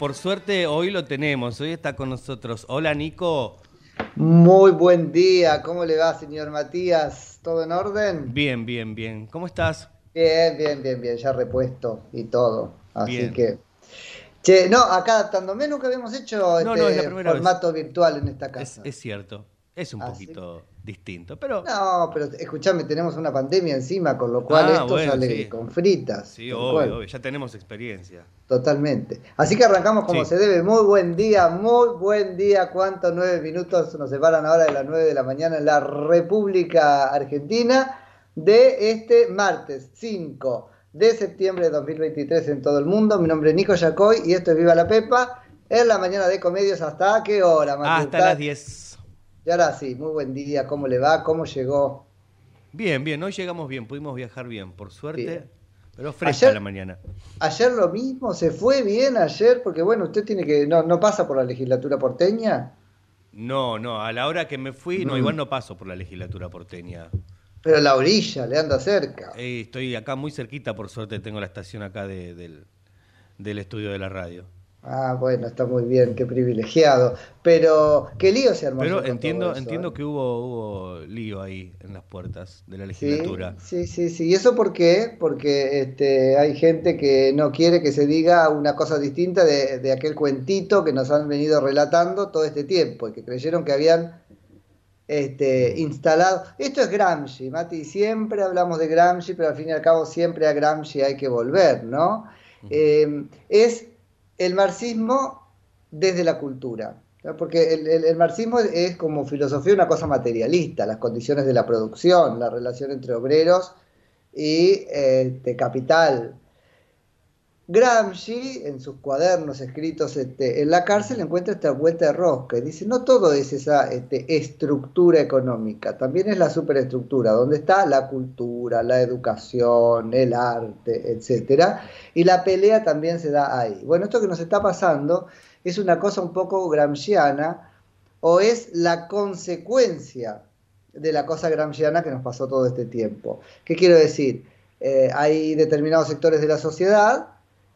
por suerte hoy lo tenemos, hoy está con nosotros. Hola Nico. Muy buen día, ¿cómo le va, señor Matías? ¿Todo en orden? Bien, bien, bien. ¿Cómo estás? Bien, bien, bien, bien, ya repuesto y todo. Así Bien. que. Che, no, acá adaptándome nunca habíamos hecho No, este no, es vez. formato virtual en esta Es, casa. es cierto, es un poquito distinto, pero No, pero escúchame, tenemos una pandemia encima, con lo cual Ah, esto bueno, sale sí. con fritas. sí, obvio, obvio, ya tenemos experiencia. Totalmente. Así que arrancamos como Sí. se debe. Muy buen día, muy buen día. ¿Cuántos nueve minutos nos separan ahora de las nueve de la mañana en la República Argentina de este martes 5 de septiembre de 2023 en todo el mundo? Mi nombre es Nico Yacoy y esto es Viva la Pepa. En la mañana de comedios, ¿hasta qué hora? Hasta las 10. Y ahora sí, muy buen día. ¿Cómo le va? ¿Cómo llegó? Bien, bien, hoy llegamos bien, pudimos viajar bien, por suerte, Bien. pero fresca Ayer- la mañana. Ayer lo mismo, se fue bien ayer, porque bueno, usted tiene que. No, no pasa por la legislatura porteña. No, no, a la hora que me fui, no, Mm. igual no paso por la legislatura porteña. Pero la orilla, le anda cerca. Eh, estoy acá muy cerquita, por suerte tengo la estación acá de- del, del estudio de la radio. Ah, bueno, está muy bien, qué privilegiado. Pero, qué lío se armó. Pero entiendo, eso, entiendo ¿eh? que hubo, hubo lío ahí en las puertas de la legislatura. sí, sí, sí. ¿Y eso por qué? Porque este, hay gente que no quiere que se diga una cosa distinta de, de aquel cuentito que nos han venido relatando todo este tiempo y que creyeron que habían este, instalado. Esto es Gramsci, Mati. Siempre hablamos de Gramsci, pero al fin y al cabo siempre a Gramsci hay que volver, ¿no? Eh, es el marxismo desde la cultura. Porque el marxismo es como filosofía una cosa materialista, las condiciones de la producción, la relación entre obreros y este, capital. Gramsci, en sus cuadernos escritos este, en la cárcel, encuentra esta vuelta de rosca y dice, no todo es esa este, estructura económica, también es la superestructura, donde está la cultura, la educación, el arte, etc. Y la pelea también se da ahí. Bueno, esto que nos está pasando es una cosa un poco gramsciana o es la consecuencia de la cosa gramsciana que nos pasó todo este tiempo. ¿Qué quiero decir? Eh, hay determinados sectores de la sociedad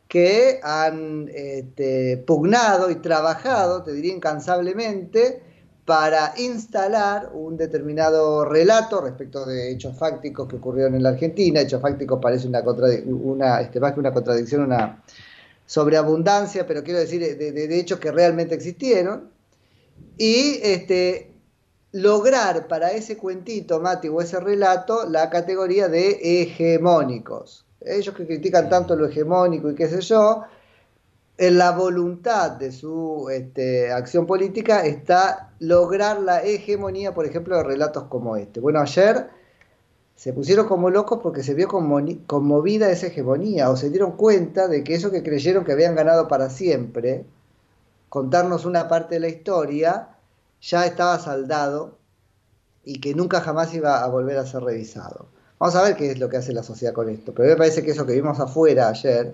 que han este, pugnado y trabajado, te diría incansablemente, para instalar un determinado relato respecto de hechos fácticos que ocurrieron en la Argentina. Hechos fácticos parece una, una este, más que una contradicción, una sobreabundancia, pero quiero decir de, hechos que realmente existieron. Y este, lograr para ese cuentito, Mati, o ese relato, la categoría de hegemónicos ellos que critican tanto lo hegemónico y qué sé yo, en la voluntad de su este, acción política está lograr la hegemonía, por ejemplo, de relatos como este. Bueno, ayer se pusieron como locos porque se vio conmovida esa hegemonía, o se dieron cuenta de que eso que creyeron que habían ganado para siempre, contarnos una parte de la historia, ya estaba saldado y que nunca jamás iba a volver a ser revisado. Vamos a ver qué es lo que hace la sociedad con esto. Pero me parece que eso que vimos afuera ayer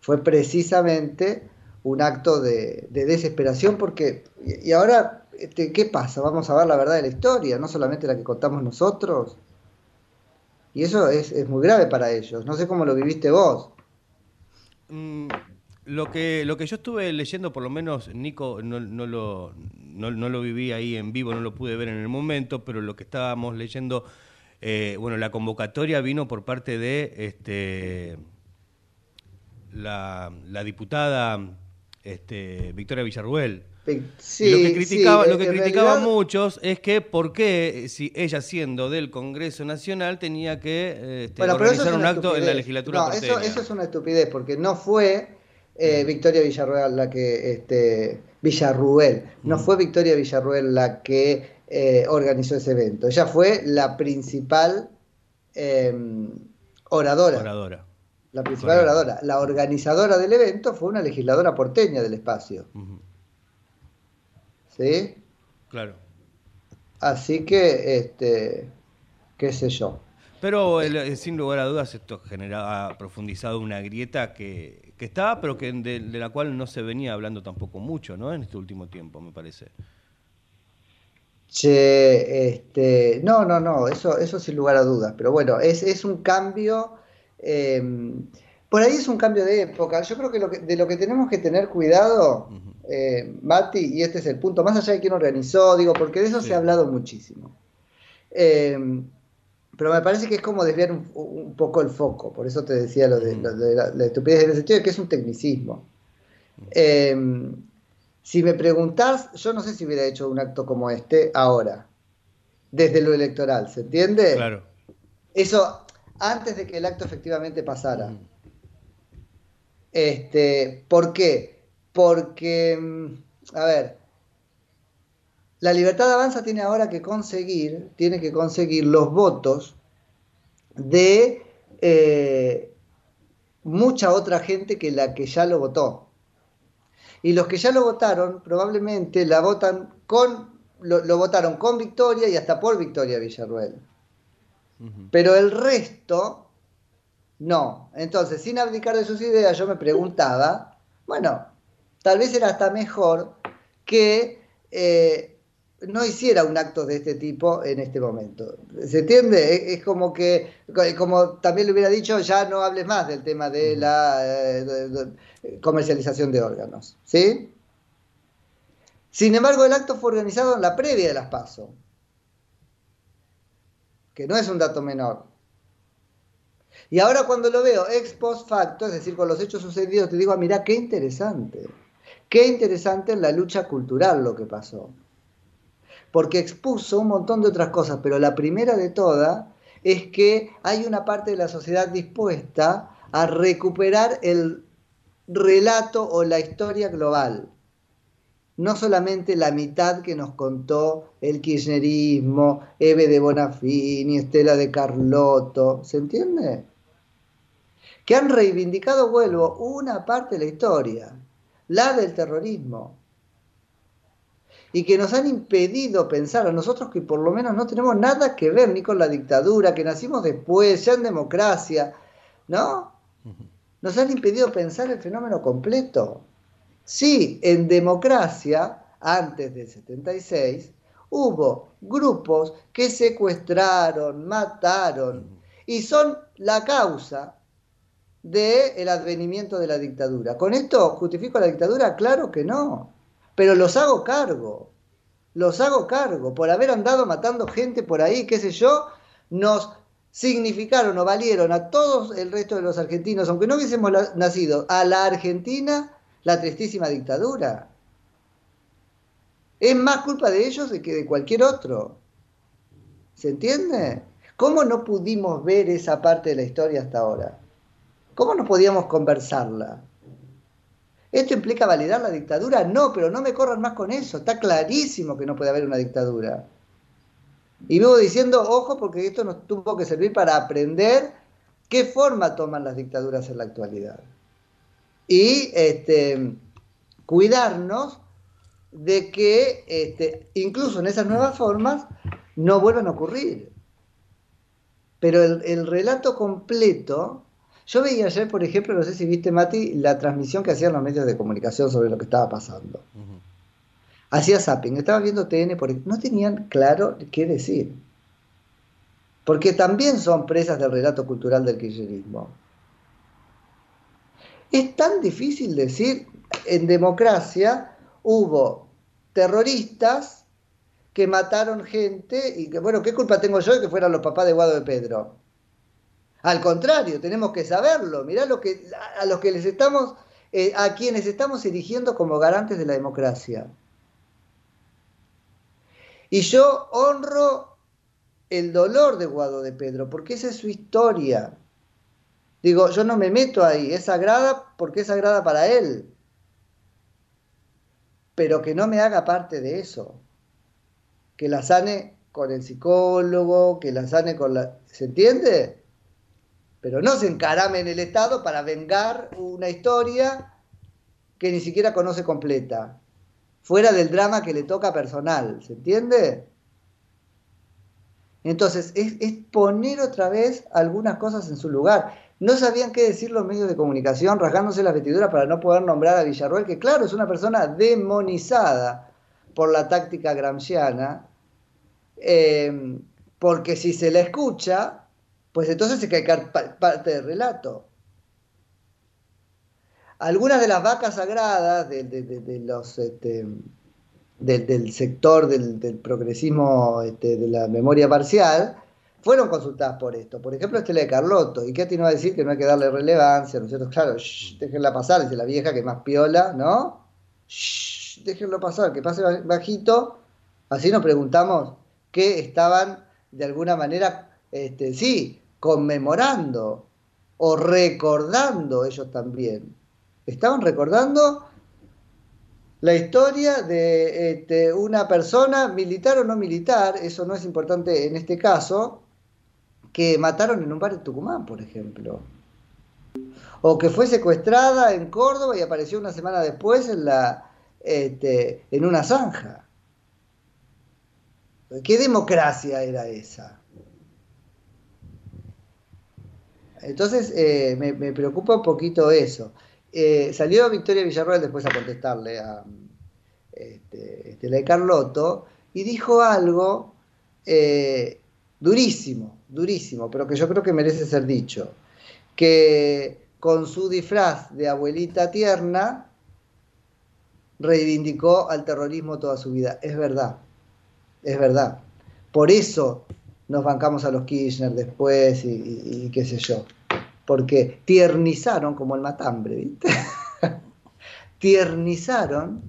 fue precisamente un acto de, desesperación porque, y, ahora, este, ¿qué pasa? Vamos a ver la verdad de la historia, no solamente la que contamos nosotros. Y eso es, muy grave para ellos. No sé cómo lo viviste vos. Mm, lo, que, lo que yo estuve leyendo, por lo menos, Nico, no, no, lo, no, no lo viví ahí en vivo, no lo pude ver en el momento, pero lo que estábamos leyendo eh, bueno, la convocatoria vino por parte de este, la, diputada este, Victoria Villarruel. lo que criticaba, lo que criticaba muchos es que por qué, si ella siendo del Congreso Nacional, tenía que este, organizar un acto en la legislatura no, eso, eso, es una estupidez, porque no fue eh, Victoria Villarruel la que... Este, Villarruel, no fue Victoria Villarruel la que eh, organizó ese evento. Ella fue la principal em, oradora. Oradora. La principal oradora. La organizadora del evento fue una legisladora porteña del espacio. ¿Sí? Claro. Así que, este, qué sé yo. Pero sin lugar a dudas esto ha profundizado una grieta que, que estaba, pero que de, de, la cual no se venía hablando tampoco mucho, ¿no? En este último tiempo, me parece. Che, este, no, no, no, eso, eso sin lugar a dudas, pero bueno, es, es un cambio, em, por ahí es un cambio de época. Yo creo que, lo que de lo que tenemos que tener cuidado, eh, Mati, y este es el punto, más allá de quién organizó, digo, porque de eso se ha hablado muchísimo. Em, pero me parece que es como desviar un, poco el foco, por eso te decía lo de, la, estupidez en el sentido de que es un tecnicismo. Si me preguntás, yo no sé si hubiera hecho un acto como este ahora, desde lo electoral, ¿se entiende? Claro. Eso antes de que el acto efectivamente pasara. Este, ¿Por qué? Porque, mm, a ver, la libertad de avanza tiene ahora que conseguir, tiene que conseguir los votos de eh, mucha otra gente que la que ya lo votó. Y los que ya lo votaron, probablemente la votan con, lo, votaron con victoria y hasta por victoria Villarruel. Pero el resto, no. Entonces, sin abdicar de sus ideas, yo me preguntaba, bueno, tal vez era hasta mejor que eh, no hiciera un acto de este tipo en este momento. ¿Se entiende? Es, como que, como también le hubiera dicho, ya no hables más del tema de la eh, comercialización de órganos. ¿Sí? Sin embargo, el acto fue organizado en la previa de las PASO, que no es un dato menor. Y ahora cuando lo veo ex post facto, es decir, con los hechos sucedidos, te digo, ah, mira, qué interesante. Qué interesante en la lucha cultural lo que pasó porque expuso un montón de otras cosas, pero la primera de todas es que hay una parte de la sociedad dispuesta a recuperar el relato o la historia global. No solamente la mitad que nos contó el kirchnerismo, Eve de Bonafini, Estela de Carlotto, ¿se entiende? que han reivindicado, vuelvo, una parte de la historia, la del terrorismo, y que nos han impedido pensar a nosotros que por lo menos no tenemos nada que ver ni con la dictadura, que nacimos después, ya en democracia, ¿no? Nos han impedido pensar el fenómeno completo. Sí, en democracia, antes del 76, hubo grupos que secuestraron, mataron, y son la causa del advenimiento de la dictadura. ¿Con esto justifico la dictadura? Claro que no, pero los hago cargo, los hago cargo, por haber andado matando gente por ahí, qué sé yo, nos significaron o valieron a todos el resto de los argentinos, aunque no hubiésemos nacido, a la Argentina la tristísima dictadura. Es más culpa de ellos que de cualquier otro. ¿Se entiende? ¿Cómo no pudimos ver esa parte de la historia hasta ahora? ¿Cómo no podíamos conversarla? ¿Esto implica validar la dictadura? No, pero no me corran más con eso. Está clarísimo que no puede haber una dictadura. Y vivo diciendo, ojo, porque esto nos tuvo que servir para aprender qué forma toman las dictaduras en la actualidad. Y este, cuidarnos de que este, incluso en esas nuevas formas no vuelvan a ocurrir. Pero el, el relato completo, yo veía ayer, por ejemplo, no sé si viste, Mati, la transmisión que hacían los medios de comunicación sobre lo que estaba pasando. Hacía zapping, estaba viendo TN, porque no tenían claro qué decir. Porque también son presas del relato cultural del kirchnerismo. Es tan difícil decir, en democracia hubo terroristas que mataron gente y que, bueno, ¿qué culpa tengo yo de que fueran los papás de Guado de Pedro? Al contrario, tenemos que saberlo. Mirá lo que, a los que les estamos, eh, a quienes estamos erigiendo como garantes de la democracia. Y yo honro el dolor de Guado de Pedro, porque esa es su historia. Digo, yo no me meto ahí, es sagrada porque es sagrada para él. Pero que no me haga parte de eso. Que la sane con el psicólogo, que la sane con la... ¿Se entiende? Pero no se encarame en el Estado para vengar una historia que ni siquiera conoce completa. Fuera del drama que le toca personal. ¿Se entiende? Entonces, es, poner otra vez algunas cosas en su lugar. No sabían qué decir los medios de comunicación, rasgándose las vestiduras para no poder nombrar a Villarroel, que claro, es una persona demonizada por la táctica gramsciana, eh, porque si se la escucha, pues entonces se cae pa- parte del relato. Algunas de las vacas sagradas de, de- de- de los, este, del, sector del, del progresismo este, de la memoria parcial fueron consultadas por esto. Por ejemplo, Estela de Carlotto. ¿Y qué tiene a decir que no hay que darle relevancia? ¿No es cierto? Claro, shh, déjenla pasar, dice la vieja que más piola, ¿no? Shh, déjenlo pasar, que pase baj- bajito. Así nos preguntamos qué estaban de alguna manera, este, sí, conmemorando o recordando ellos también. Estaban recordando la historia de este, una persona, militar o no militar, eso no es importante en este caso, que mataron en un bar de Tucumán, por ejemplo. O que fue secuestrada en Córdoba y apareció una semana después en, la, este, en una zanja. ¿Qué democracia era esa? Entonces eh, me, preocupa un poquito eso. Eh, salió Victoria Villarroel después a contestarle a este, este, la de Carlotto y dijo algo eh, durísimo, durísimo, pero que yo creo que merece ser dicho. Que con su disfraz de abuelita tierna reivindicó al terrorismo toda su vida. Es verdad, es verdad. Por eso nos bancamos a los Kirchner después y, qué sé yo. Porque tiernizaron como el matambre, ¿viste? tiernizaron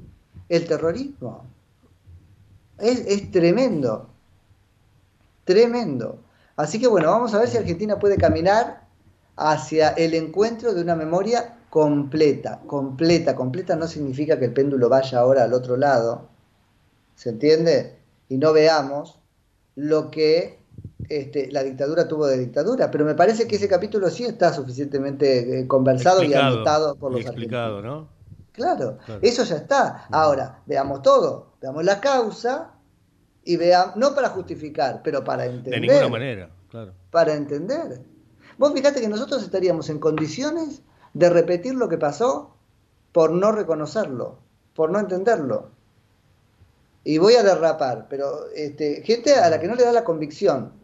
el terrorismo. Es, es tremendo. Tremendo. Así que bueno, vamos a ver si Argentina puede caminar hacia el encuentro de una memoria completa. Completa, completa no significa que el péndulo vaya ahora al otro lado. ¿Se entiende? Y no veamos lo que este, la dictadura tuvo de dictadura, pero me parece que ese capítulo sí está suficientemente eh, conversado Explicado, y anotado por los explicado, argentinos. ¿no? Claro, Claro. eso ya está. Ahora, veamos todo, veamos la causa y veamos, no para justificar, pero para entender. De ninguna manera, claro. Para entender. Vos fíjate que nosotros estaríamos en condiciones de repetir lo que pasó por no reconocerlo, por no entenderlo. Y voy a derrapar, pero este, gente a la que no le da la convicción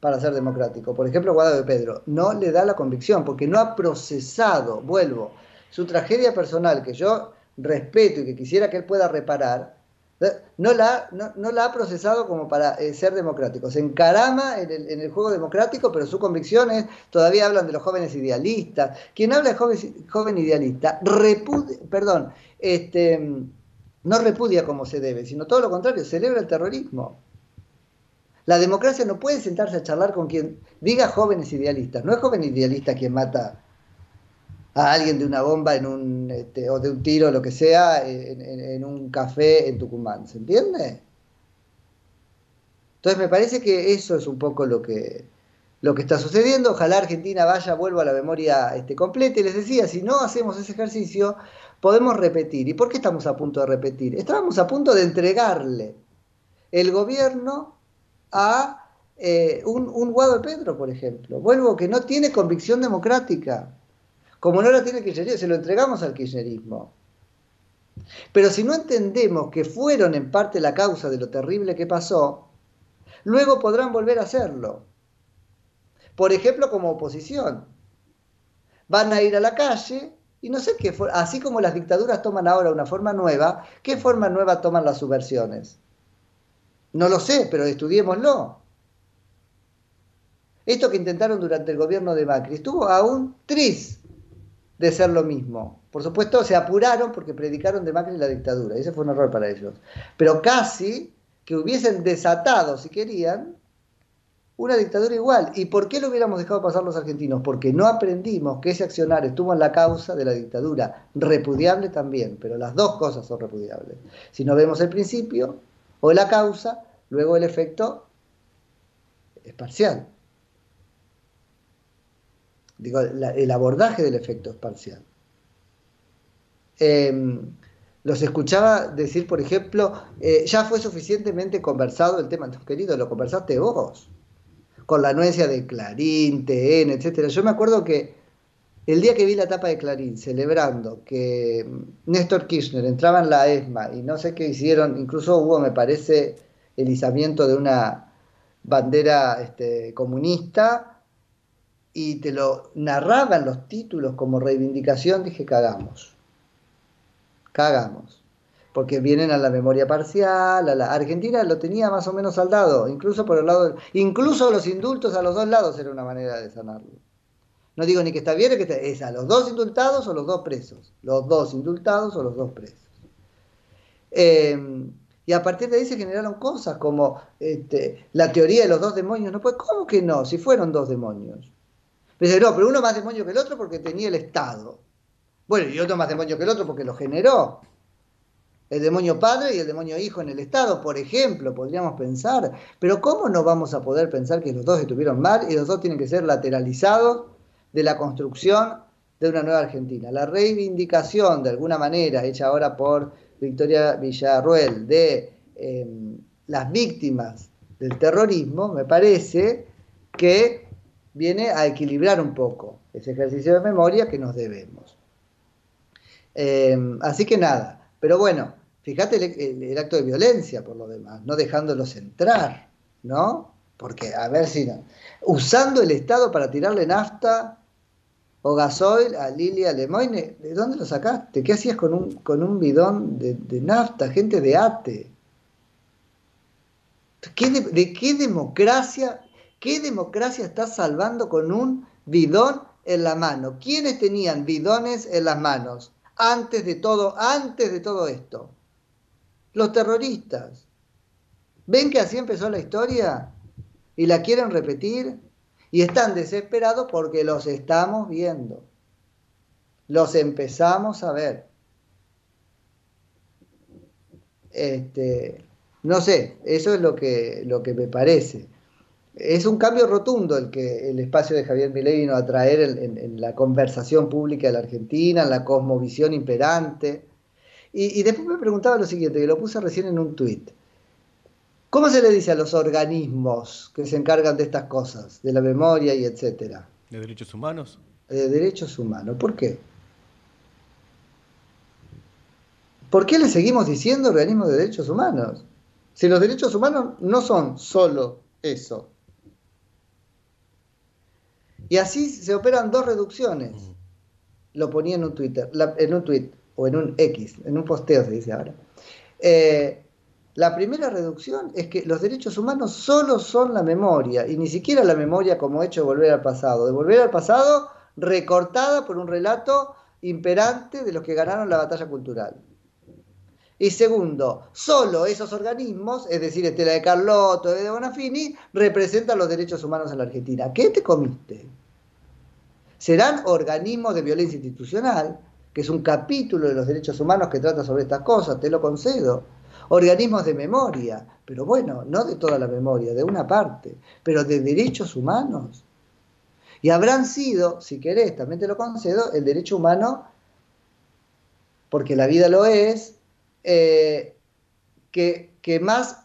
para ser democrático, por ejemplo Guado de Pedro, no le da la convicción porque no ha procesado, vuelvo, su tragedia personal que yo respeto y que quisiera que él pueda reparar, ¿eh? no la, no, no la ha procesado como para eh, ser democrático. Se encarama en el, en el juego democrático, pero su convicción es, todavía hablan de los jóvenes idealistas. Quien habla de joven, joven idealista, repudia, perdón, este, no repudia como se debe, sino todo lo contrario, celebra el terrorismo. La democracia no puede sentarse a charlar con quien diga jóvenes idealistas. No es joven idealista quien mata a alguien de una bomba en un, este, o de un tiro, lo que sea, en, un café en Tucumán. ¿Se entiende? Entonces me parece que eso es un poco lo que, lo que está sucediendo. Ojalá Argentina vaya, vuelva a la memoria este, completa. Y les decía, si no hacemos ese ejercicio, podemos repetir. ¿Y por qué estamos a punto de repetir? Estábamos a punto de entregarle el gobierno a eh, un, un Guado de Pedro, por ejemplo. Vuelvo que no tiene convicción democrática. Como no la tiene el kirchnerismo, se lo entregamos al kirchnerismo. Pero si no entendemos que fueron en parte la causa de lo terrible que pasó, luego podrán volver a hacerlo. Por ejemplo, como oposición. Van a ir a la calle y no sé qué, así como las dictaduras toman ahora una forma nueva, ¿qué forma nueva toman las subversiones? No lo sé, pero estudiémoslo. Esto que intentaron durante el gobierno de Macri estuvo a un tris de ser lo mismo. Por supuesto, se apuraron porque predicaron de Macri la dictadura. Ese fue un error para ellos. Pero casi que hubiesen desatado, si querían, una dictadura igual. ¿Y por qué lo hubiéramos dejado pasar los argentinos? Porque no aprendimos que ese accionar estuvo en la causa de la dictadura. Repudiable también, pero las dos cosas son repudiables. Si no vemos el principio o la causa, luego el efecto es parcial. Digo, el abordaje del efecto es parcial. Eh, los escuchaba decir, por ejemplo, eh, ya fue suficientemente conversado el tema, querido, lo conversaste vos, con la anuencia de Clarín, TN, etcétera. Yo me acuerdo que el día que vi la tapa de Clarín celebrando que Néstor Kirchner entraba en la ESMA y no sé qué hicieron, incluso hubo, me parece, el izamiento de una bandera este, comunista y te lo narraban los títulos como reivindicación, dije, cagamos. Cagamos. Porque vienen a la memoria parcial, a la Argentina lo tenía más o menos saldado, incluso por el lado, incluso los indultos a los dos lados era una manera de sanarlo. No digo ni que está bien, ni que está, es a los dos indultados o los dos presos, los dos indultados o los dos presos. Eh, y a partir de ahí se generaron cosas como este, la teoría de los dos demonios. No, pues, ¿cómo que no? Si fueron dos demonios. Dice, no, pero uno más demonio que el otro porque tenía el Estado. Bueno, y otro más demonio que el otro porque lo generó. El demonio padre y el demonio hijo en el Estado, por ejemplo, podríamos pensar. Pero ¿cómo no vamos a poder pensar que los dos estuvieron mal y los dos tienen que ser lateralizados de la construcción de una nueva Argentina? La reivindicación, de alguna manera, hecha ahora por Victoria Villarruel, de eh, las víctimas del terrorismo, me parece que viene a equilibrar un poco ese ejercicio de memoria que nos debemos. Eh, así que nada, pero bueno, fíjate el, el, acto de violencia por lo demás, no dejándolos entrar, ¿no? Porque, a ver si no, usando el Estado para tirarle nafta o gasoil a Lilia Lemoyne, ¿de dónde lo sacaste? ¿Qué hacías con un, con un bidón de, de nafta, gente de ATE? ¿Qué de, ¿De qué democracia ¿Qué democracia está salvando con un bidón en la mano? ¿Quiénes tenían bidones en las manos antes de todo, antes de todo esto? Los terroristas. ¿Ven que así empezó la historia? ¿Y la quieren repetir? Y están desesperados porque los estamos viendo. Los empezamos a ver. Este, no sé, eso es lo que, lo que me parece. Es un cambio rotundo el que el espacio de Javier Milei vino a traer en, la conversación pública de la Argentina, en la cosmovisión imperante. Y, y después me preguntaba lo siguiente, que lo puse recién en un tuit. ¿Cómo se le dice a los organismos que se encargan de estas cosas, de la memoria y etcétera? ¿De derechos humanos? de derechos humanos. ¿Por qué? ¿Por qué le seguimos diciendo organismos de derechos humanos? Si los derechos humanos no son solo eso. Y así se operan dos reducciones. Lo ponía en un Twitter, en un tweet o en un X, en un posteo se dice ahora. Eh, la primera reducción es que los derechos humanos solo son la memoria, y ni siquiera la memoria como hecho de volver al pasado. De volver al pasado recortada por un relato imperante de los que ganaron la batalla cultural. Y segundo, solo esos organismos, es decir, Estela de Carlotto, de Bonafini, representan los derechos humanos en la Argentina. ¿Qué te comiste? Serán organismos de violencia institucional, que es un capítulo de los derechos humanos que trata sobre estas cosas, te lo concedo. Organismos de memoria, pero bueno, no de toda la memoria, de una parte, pero de derechos humanos. Y habrán sido, si querés, también te lo concedo, el derecho humano, porque la vida lo es, eh, que, que más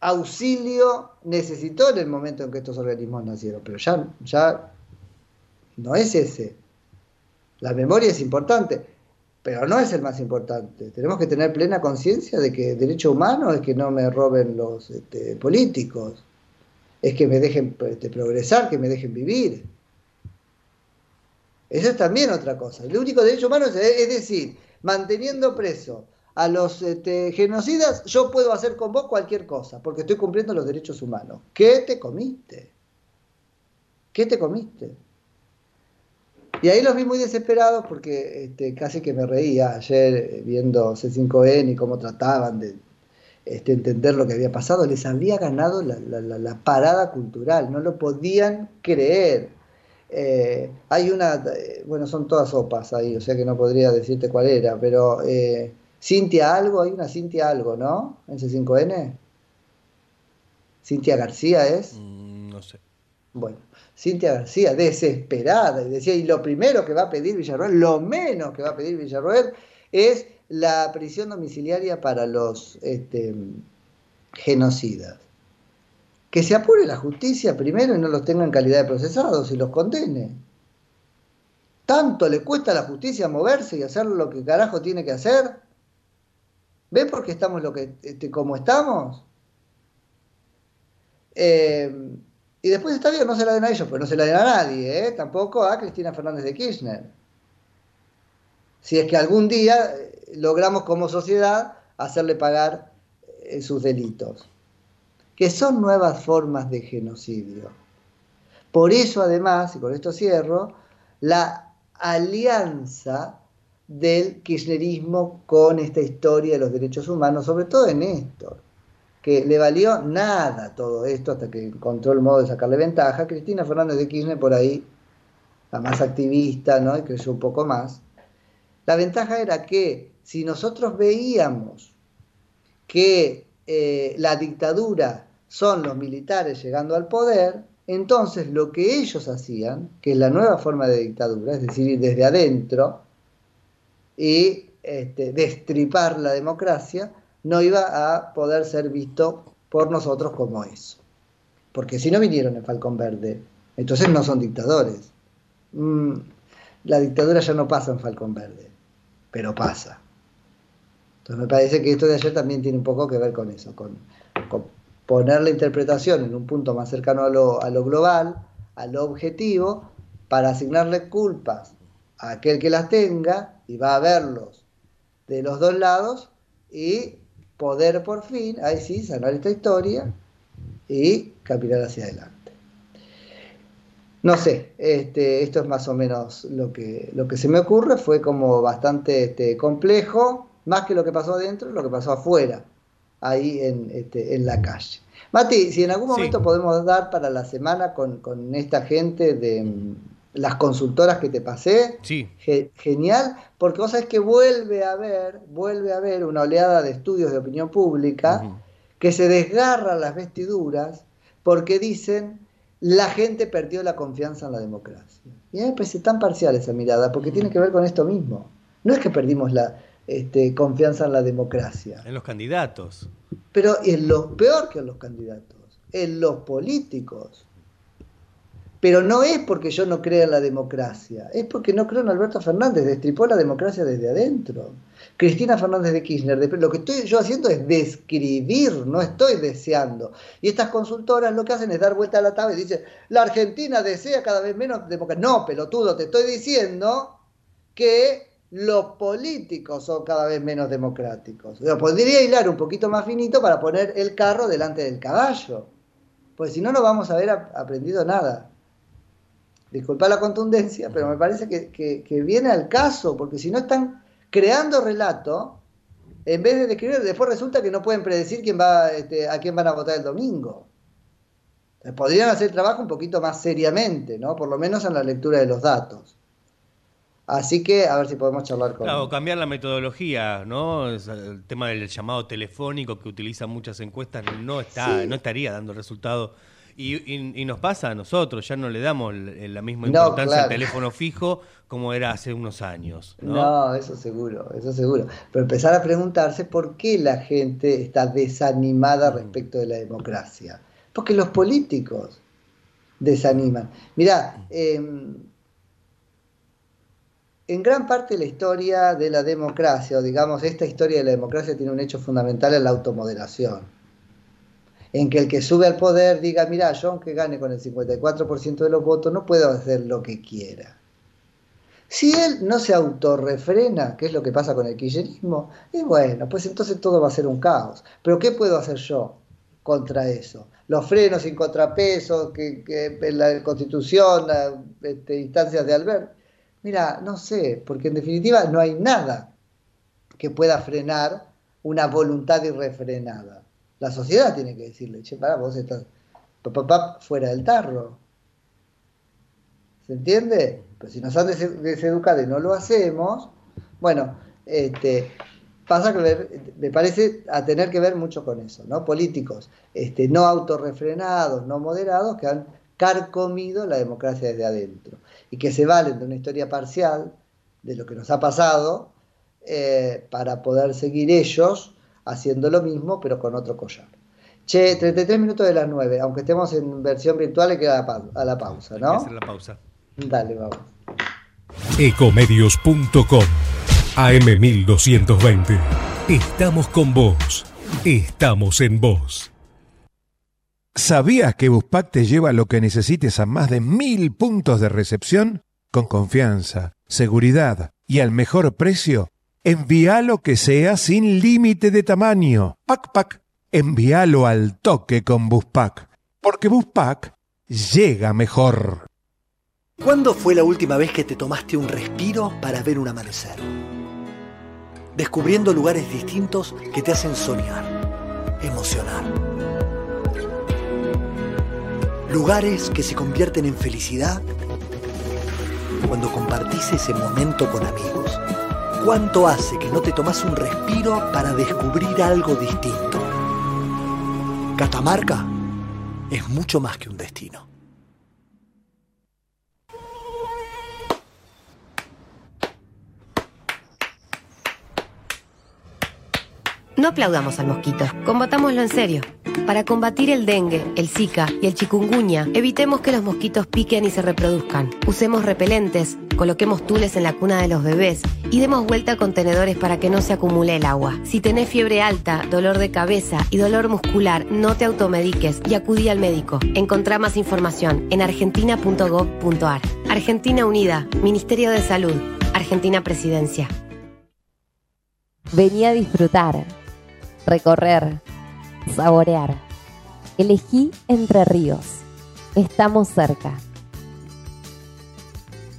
auxilio necesitó en el momento en que estos organismos nacieron. Pero ya, ya no es ese. La memoria es importante, pero no es el más importante. Tenemos que tener plena conciencia de que derecho humano es que no me roben los este, políticos, es que me dejen este, progresar, que me dejen vivir. Eso es también otra cosa. El único derecho humano es, es decir, manteniendo preso a los este, genocidas, yo puedo hacer con vos cualquier cosa, porque estoy cumpliendo los derechos humanos. ¿Qué te comiste? ¿Qué te comiste? Y ahí los vi muy desesperados porque este, casi que me reía ayer eh, viendo C5N y cómo trataban de este, entender lo que había pasado. Les había ganado la, la- la- la parada cultural, no lo podían creer. Eh, hay una, eh, bueno, son todas sopas ahí, o sea que no podría decirte cuál era, pero eh, Cintia algo, hay una Cintia algo, ¿no? En C5N. Cintia García es. Mm, no sé. Bueno, Cintia García, desesperada, y decía, y lo primero que va a pedir Villarroel, lo menos que va a pedir Villarroel, es la prisión domiciliaria para los este, genocidas. Que se apure la justicia primero y no los tenga en calidad de procesados y los condene. Tanto le cuesta a la justicia moverse y hacer lo que carajo tiene que hacer. ¿Ve por qué estamos lo que, este, como estamos? Eh, y después está bien, no se la den a ellos, pues no se la den a nadie, ¿eh? tampoco a Cristina Fernández de Kirchner. Si es que algún día eh, logramos como sociedad hacerle pagar eh, sus delitos, que son nuevas formas de genocidio. Por eso además, y con esto cierro, la alianza del kirchnerismo con esta historia de los derechos humanos, sobre todo en Néstor que le valió nada todo esto hasta que encontró el modo de sacarle ventaja. Cristina Fernández de Kirchner por ahí, la más activista, ¿no? Y creció un poco más. La ventaja era que si nosotros veíamos que eh, la dictadura son los militares llegando al poder, entonces lo que ellos hacían, que es la nueva forma de dictadura, es decir, ir desde adentro y este, destripar la democracia, no iba a poder ser visto por nosotros como eso. Porque si no vinieron en Falcón Verde, entonces no son dictadores. Mm, la dictadura ya no pasa en Falcón Verde, pero pasa. Entonces me parece que esto de ayer también tiene un poco que ver con eso, con, poner la interpretación en un punto más cercano a lo, a lo global, a lo objetivo, para asignarle culpas a aquel que las tenga y va a verlos de los dos lados y poder por fin, ahí sí, sanar esta historia y caminar hacia adelante. No sé, este, esto es más o menos lo que, lo que se me ocurre, fue como bastante este, complejo, más que lo que pasó adentro, lo que pasó afuera, ahí en, este, en la calle. Mati, si en algún momento podemos dar para la semana con, con esta gente de las consultoras que te pasé, Sí. Ge- genial, porque vos sabés que vuelve a haber, vuelve a haber una oleada de estudios de opinión pública que se desgarran las vestiduras porque dicen la gente perdió la confianza en la democracia. Y a mí me parece tan parcial esa mirada, porque tiene que ver con esto mismo. No es que perdimos la este, confianza en la democracia, En los candidatos. pero es lo peor que en los candidatos, en los políticos. Pero no es porque yo no crea en la democracia, es porque no creo en Alberto Fernández, destripó la democracia desde adentro. Cristina Fernández de Kirchner, lo que estoy yo haciendo es describir, no estoy deseando. Y estas consultoras lo que hacen es dar vuelta a la tabla y dicen, la Argentina desea cada vez menos democracia. No, pelotudo, te estoy diciendo que los políticos son cada vez menos democráticos. Podría hilar un poquito más finito para poner el carro delante del caballo. Pues si no, no vamos a haber ap- aprendido nada. Disculpa la contundencia, pero me parece que, que- que viene al caso, porque si no están creando relato, en vez de describir, después resulta que no pueden predecir quién va, este, a quién van a votar el domingo. Podrían hacer el trabajo un poquito más seriamente, ¿no? Por lo menos en la lectura de los datos. Así que a ver si podemos charlar con Claro, cambiar la metodología, ¿no? El tema del llamado telefónico que utilizan muchas encuestas no está, Sí. no estaría dando resultado. Y, y- y nos pasa a nosotros, ya no le damos la misma No, importancia al teléfono fijo como era hace unos años. ¿no? No, eso seguro, eso seguro. Pero empezar a preguntarse por qué la gente está desanimada respecto de la democracia. Porque los políticos desaniman. Mirá, em, en gran parte de la historia de la democracia, o digamos, esta historia de la democracia tiene un hecho fundamental en la automoderación. En que el que sube al poder diga, mira, yo aunque gane con el 54% de los votos, no puedo hacer lo que quiera. Si él no se autorrefrena, que es lo que pasa con el kirchnerismo, y bueno, pues entonces todo va a ser un caos. Pero ¿qué puedo hacer yo contra eso? Los frenos sin contrapesos, que, la Constitución, este, instancias de Albert. Mira, no sé, porque en definitiva no hay nada que pueda frenar una voluntad irrefrenada. La sociedad tiene que decirle, che, pará, vos estás pa, pa, pa, fuera del tarro. ¿Se entiende? Pero si nos han des- deseducado y no lo hacemos, bueno, este, pasa que me parece a tener que ver mucho con eso, ¿no? Políticos este, no autorrefrenados, no moderados, que han carcomido la democracia desde adentro y que se valen de una historia parcial de lo que nos ha pasado eh, para poder seguir ellos haciendo lo mismo, pero con otro collar. Che, 33 minutos de las 9, aunque estemos en versión virtual, hay que ir a la, pau- a la pausa, Hay que ¿no? hacer la pausa. Dale, vamos. Ecomedios.com AM1220. Estamos con vos. Estamos en vos. ¿Sabías que Buspack te lleva lo que necesites a más de mil puntos de recepción? Con confianza, seguridad y al mejor precio. Envía lo que sea sin límite de tamaño. Pac Pac. Envíalo al toque con Buspack. Porque Buspack llega mejor. ¿Cuándo fue la última vez que te tomaste un respiro para ver un amanecer? Descubriendo lugares distintos que te hacen soñar, emocionar. Lugares que se convierten en felicidad cuando compartís ese momento con amigos. ¿Cuánto hace que no te tomas un respiro para descubrir algo distinto? Catamarca es mucho más que un destino. No aplaudamos al mosquito, combatámoslo en serio. Para combatir el dengue, el zika y el chikungunya, evitemos que los mosquitos piquen y se reproduzcan. Usemos repelentes, coloquemos tules en la cuna de los bebés y demos vuelta a contenedores para que no se acumule el agua. Si tenés fiebre alta, dolor de cabeza y dolor muscular, no te automediques y acudí al médico. Encontrá más información en argentina.gov.ar. Argentina Unida, Ministerio de Salud, Argentina Presidencia. Vení a disfrutar, recorrer, saborear. Elegí Entre Ríos. Estamos cerca.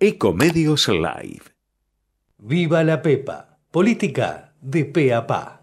Ecomedios Live. Viva la Pepa, política de pe a pa.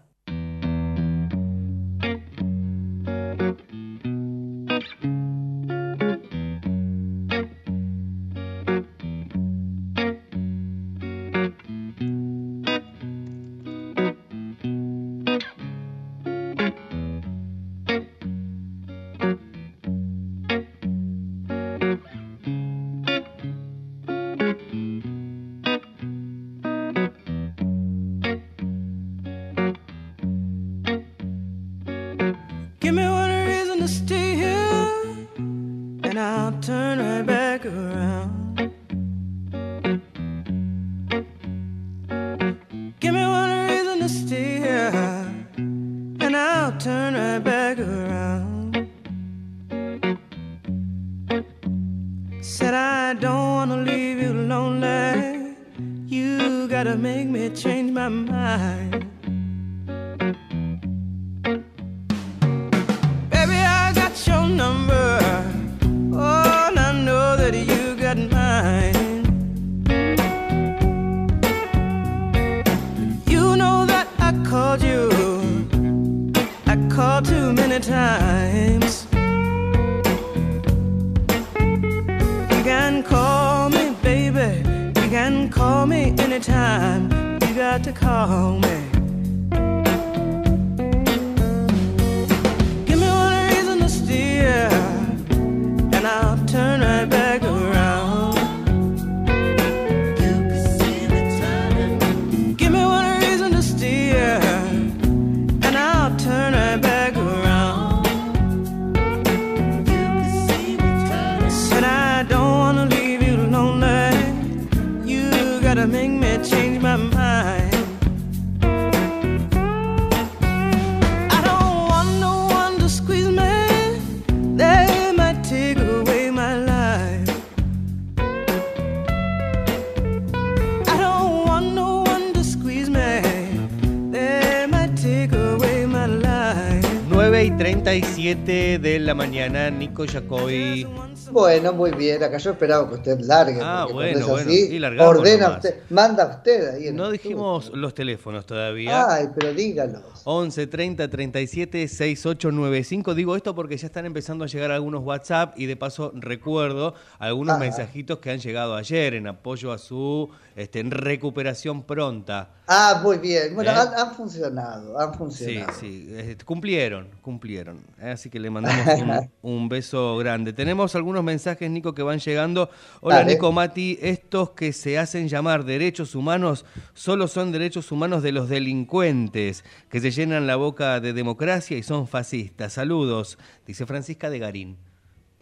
Nico Jacobi. Bueno, muy bien. Acá yo esperaba que usted largue. Ah, bueno, es bueno, así, sí, largamos ordena nomás. usted, manda usted ahí. en No dijimos los teléfonos todavía. Ay, pero dígalo. 11 30 37 6895. Digo esto porque ya están empezando a llegar algunos WhatsApp y de paso recuerdo algunos Ajá. mensajitos que han llegado ayer en apoyo a su este, en recuperación pronta. Ah, muy bien. Bueno, ¿Eh? han, han funcionado, han Sí, funcionado. sí, eh, cumplieron, cumplieron. Así que le mandamos un, un beso grande. Tenemos algunos mensajes, Nico, que van llegando. Hola, Dale. Nico Mati. Estos que se hacen llamar derechos humanos solo son derechos humanos de los delincuentes, que se llenan la boca de democracia y son fascistas. Saludos, dice Francisca de Garín.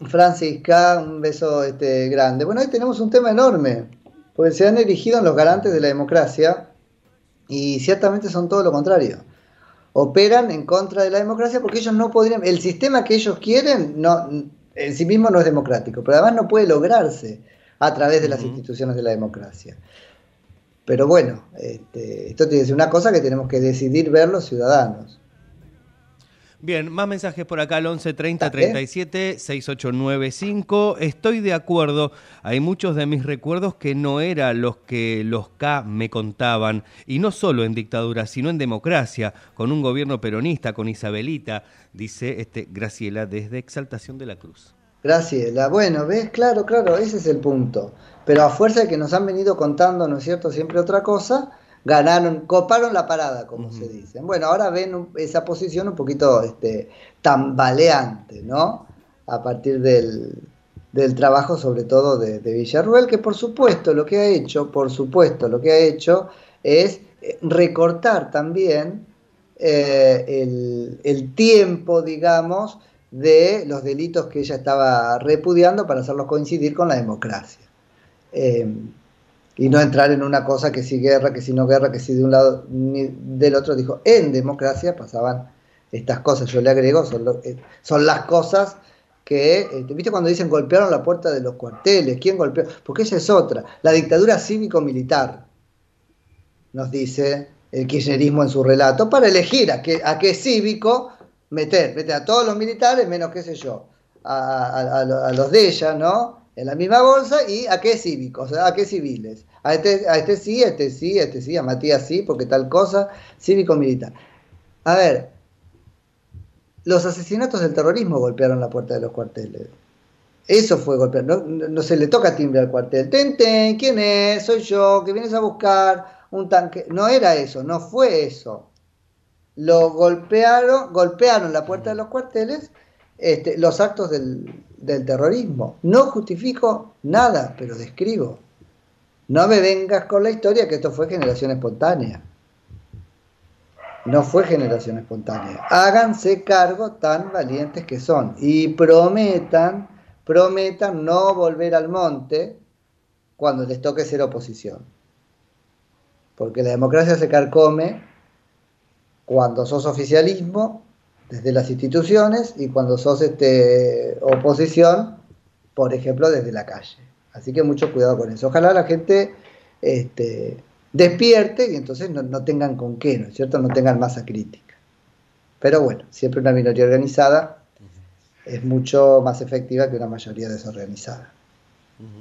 Francisca, un beso este, grande. Bueno, hoy tenemos un tema enorme, porque se han erigido en los garantes de la democracia y ciertamente son todo lo contrario. Operan en contra de la democracia porque ellos no podrían, el sistema que ellos quieren no, en sí mismo no es democrático, pero además no puede lograrse a través de las instituciones de la democracia. Pero bueno, este, esto tiene que ser una cosa que tenemos que decidir ver los ciudadanos. Bien, más mensajes por acá al 11 30 37 6895. Estoy de acuerdo. Hay muchos de mis recuerdos que no eran los que los K me contaban. Y no solo en dictadura, sino en democracia, con un gobierno peronista, con Isabelita, dice este Graciela desde Exaltación de la Cruz. Graciela, bueno, ves, claro, claro, ese es el punto. Pero a fuerza de que nos han venido contando, ¿no es cierto?, siempre otra cosa, ganaron, coparon la parada, como se dice. Bueno, ahora ven esa posición un poquito este, tambaleante, ¿no? A partir del, del trabajo, sobre todo de, de Villarruel, que por supuesto lo que ha hecho, por supuesto lo que ha hecho es eh, recortar también eh, el, el tiempo, digamos, de los delitos que ella estaba repudiando para hacerlos coincidir con la democracia. Eh, y no entrar en una cosa que si guerra, que si no guerra, que si de un lado ni del otro. Dijo, en democracia pasaban estas cosas. Yo le agrego, son, lo- eh, son las cosas que, eh, ¿viste cuando dicen golpearon la puerta de los cuarteles? ¿Quién golpeó? Porque esa es otra, la dictadura cívico-militar, nos dice el kirchnerismo en su relato, para elegir a qué, a qué cívico meter, meter a todos los militares, menos qué sé yo, a los de ella, ¿no? En la misma bolsa y a qué cívicos, a qué civiles. A este, a este sí, a este sí, a este sí, a Matías sí, porque tal cosa, cívico-militar. A ver, los asesinatos del terrorismo golpearon la puerta de los cuarteles. Eso fue golpear. No, se le toca timbre al cuartel. Ten, ten, ¿quién es? Soy yo, que vienes a buscar un tanque. No era eso, no fue eso. Lo golpearon, golpearon la puerta de los cuarteles este, los actos del, del terrorismo. No justifico nada, pero describo. No me vengas con la historia que esto fue generación espontánea. No fue generación espontánea. Háganse cargo tan valientes que son y prometan, prometan no volver al monte cuando les toque ser oposición. Porque la democracia se carcome cuando sos oficialismo desde las instituciones y cuando sos este, oposición, por ejemplo, desde la calle. Así que mucho cuidado con eso. Ojalá la gente este, despierte y entonces no, no tengan con qué, ¿no es cierto? No tengan masa crítica. Pero bueno, siempre una minoría organizada es mucho más efectiva que una mayoría desorganizada.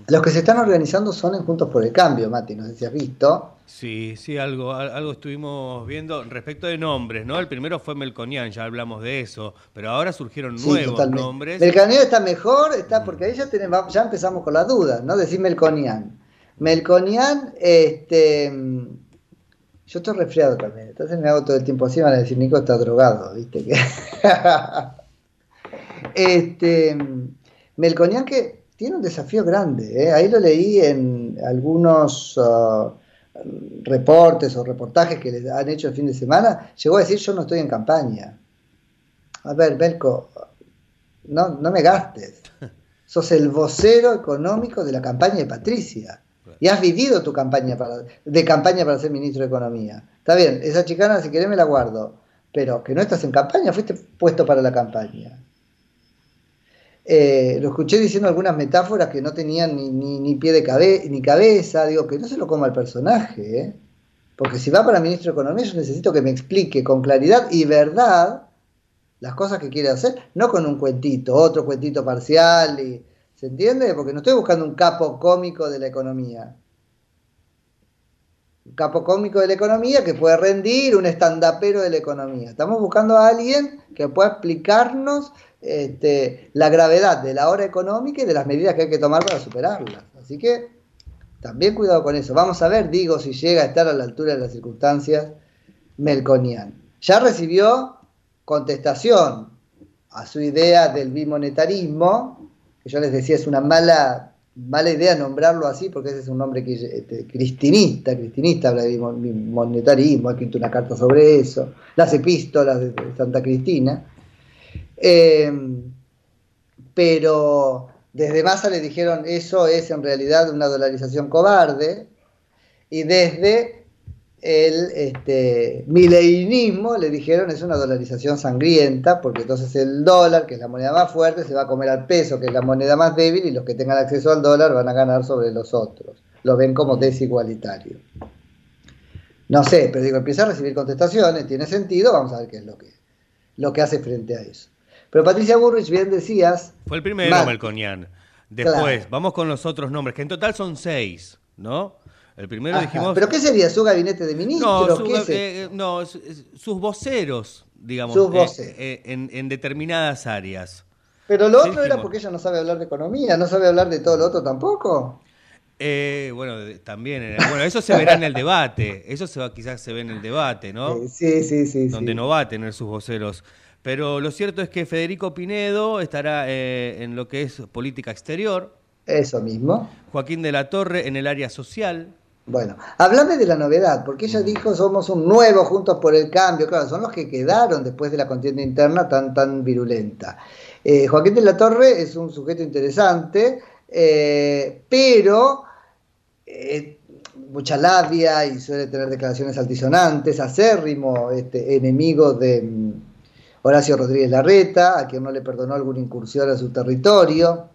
Los que se están organizando son en Juntos por el Cambio, Mati, no sé si has visto. Sí, sí, algo, al- algo estuvimos viendo respecto de nombres, ¿no? El primero fue Melconian, ya hablamos de eso, pero ahora surgieron Sí, nuevos totalmente. nombres. Melconian está mejor, está porque ahí ya, tenemos, ya empezamos con las dudas, ¿no? Decir Melconian. Melconian, este. mm, Yo estoy resfriado también, entonces me hago todo el tiempo así, van a decir Nico está drogado, ¿viste? Que- este. mm, Melconian que tiene un desafío grande, ¿eh? ahí lo leí en algunos ah, reportes o reportajes que les han hecho el fin de semana, llegó a decir yo no estoy en campaña. A ver, Belco, no, no me gastes. Sos el vocero económico de la campaña de Patricia. Y has vivido tu campaña para, de campaña para ser ministro de Economía. Está bien, esa chicana, si querés, me la guardo. Pero que no estás en campaña, fuiste puesto para la campaña. Eh, lo escuché diciendo algunas metáforas que no tenían ni, ni, ni pie de cabe ni cabeza. Digo, que no se lo coma el personaje. ¿eh? Porque si va para ministro de Economía, yo necesito que me explique con claridad y verdad las cosas que quiere hacer, no con un cuentito, otro cuentito parcial, y, ¿se entiende? Porque no estoy buscando un capo cómico de la economía. Un capo cómico de la economía que puede rendir, un estandapero de la economía. Estamos buscando a alguien que pueda explicarnos este, la gravedad de la hora económica y de las medidas que hay que tomar para superarlas. Así que también cuidado con eso. Vamos a ver, digo, si llega a estar a la altura de las circunstancias Melconian. Ya recibió contestación a su idea del bimonetarismo, que yo les decía es una mala, mala idea nombrarlo así, porque ese es un nombre que, este, cristinista, cristinista habla de bimo- bimonetarismo, ha escrito una carta sobre eso, las epístolas de Santa Cristina. Eh, pero desde Massa le dijeron eso es en realidad una dolarización cobarde, y desde el este, mileinismo le dijeron es una dolarización sangrienta, porque entonces el dólar, que es la moneda más fuerte, se va a comer al peso, que es la moneda más débil, y los que tengan acceso al dólar van a ganar sobre los otros. Lo ven como desigualitario. No sé, pero digo, empieza a recibir contestaciones, tiene sentido, vamos a ver qué es lo que, lo que hace frente a eso. Pero Patricia Burrich, bien decías, Fue el primero. Melconian. Después, Claro. vamos con los otros nombres, que en total son seis, ¿no? El primero Ajá, dijimos... ¿pero qué sería? ¿Su gabinete de ministros? No, su- ¿Qué es eh, no, sus voceros, digamos, Sus eh, voceros. eh, en, en determinadas áreas. Pero lo Sí, otro era porque ella no sabe hablar de economía, no sabe hablar de todo lo otro tampoco. Eh, bueno, también, el- bueno, eso se verá en el debate, eso se va, quizás se ve en el debate, ¿no? Eh, Sí, sí, sí. Donde sí. no va a tener sus voceros. Pero lo cierto es que Federico Pinedo estará eh, en lo que es política exterior, Eso mismo. Joaquín de la Torre en el área social. Bueno, háblame de la novedad, porque ella dijo somos un nuevo Juntos por el Cambio, claro, son los que quedaron después de la contienda interna tan, tan virulenta. Eh, Joaquín de la Torre es un sujeto interesante, eh, pero eh, mucha labia y suele tener declaraciones altisonantes, acérrimo, este, enemigo de mm, Horacio Rodríguez Larreta, a quien no le perdonó alguna incursión a su territorio,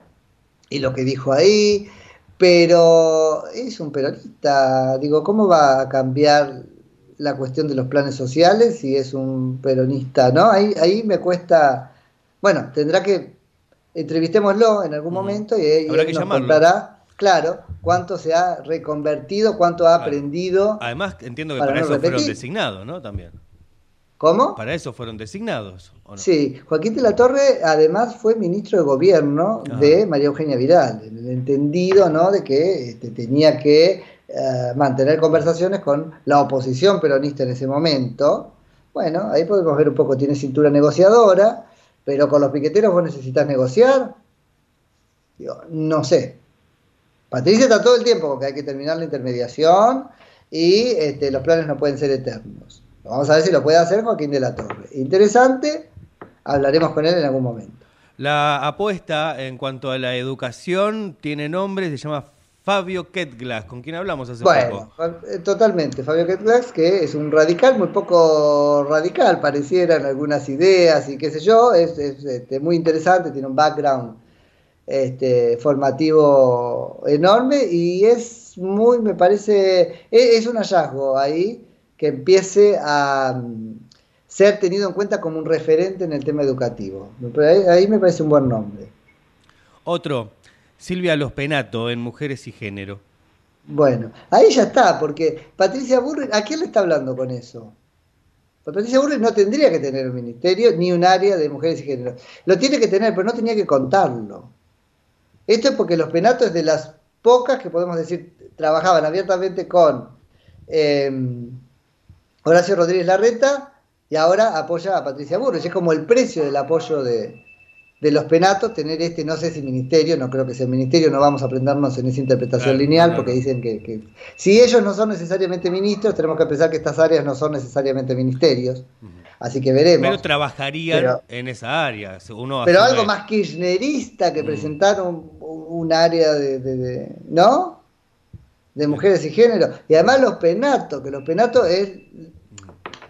y lo que dijo ahí, pero es un peronista, digo, ¿cómo va a cambiar la cuestión de los planes sociales, si es un peronista, ¿no? Ahí, ahí me cuesta, bueno, tendrá que, entrevistémoslo en algún momento y, y Habrá él que nos llamarlo. contará, claro, cuánto se ha reconvertido, cuánto ha aprendido. Además, entiendo que Para para, no eso fueron designados, ¿no? También. ¿Cómo? Para eso fueron designados. ¿o no? Sí, Joaquín de la Torre además fue ministro de gobierno de María Eugenia Vidal, en el entendido ¿no? de que este, tenía que eh, mantener conversaciones con la oposición peronista en ese momento. Bueno, ahí podemos ver un poco, tiene cintura negociadora, pero con los piqueteros vos necesitas negociar. Digo, no sé. Patricia está todo el tiempo porque hay que terminar la intermediación y este, los planes no pueden ser eternos. Vamos a ver si lo puede hacer Joaquín de la Torre. Interesante, hablaremos con él en algún momento. La apuesta en cuanto a la educación tiene nombre, se llama Fabio Ketglas, con quien hablamos hace Bueno, poco. Eh, totalmente. Fabio Ketlax, que es un radical, muy poco radical, pareciera en algunas ideas y qué sé yo, es, es, este, muy interesante, tiene un background este, formativo enorme y es muy, me parece, e- es un hallazgo ahí que empiece a mm, ser tenido en cuenta como un referente en el tema educativo. Ahí, ahí me parece un buen nombre. Otro, Silvia Los Penato en Mujeres y Género. Bueno, ahí ya está, porque Patricia Burrich, ¿a quién le está hablando con eso? Pues Patricia Burrich no tendría que tener un ministerio ni un área de mujeres y género. Lo tiene que tener, pero no tenía que contarlo. Esto es porque los penatos de las pocas que podemos decir trabajaban abiertamente con eh, Horacio Rodríguez Larreta y ahora apoya a Patricia Burrich. Es como el precio del apoyo de, de los penatos, tener este, no sé si ministerio, no creo que sea ministerio, no vamos a prendernos en esa interpretación Claro, lineal, claro. porque dicen que, que si ellos no son necesariamente ministros, tenemos que pensar que estas áreas no son necesariamente ministerios. Así que veremos. Pero trabajarían Pero- en esa área. Uno Pero algo más kirchnerista Mm. que presentar un, un área de, de- de- ¿no? De mujeres y género. Y además los penatos, que los penatos es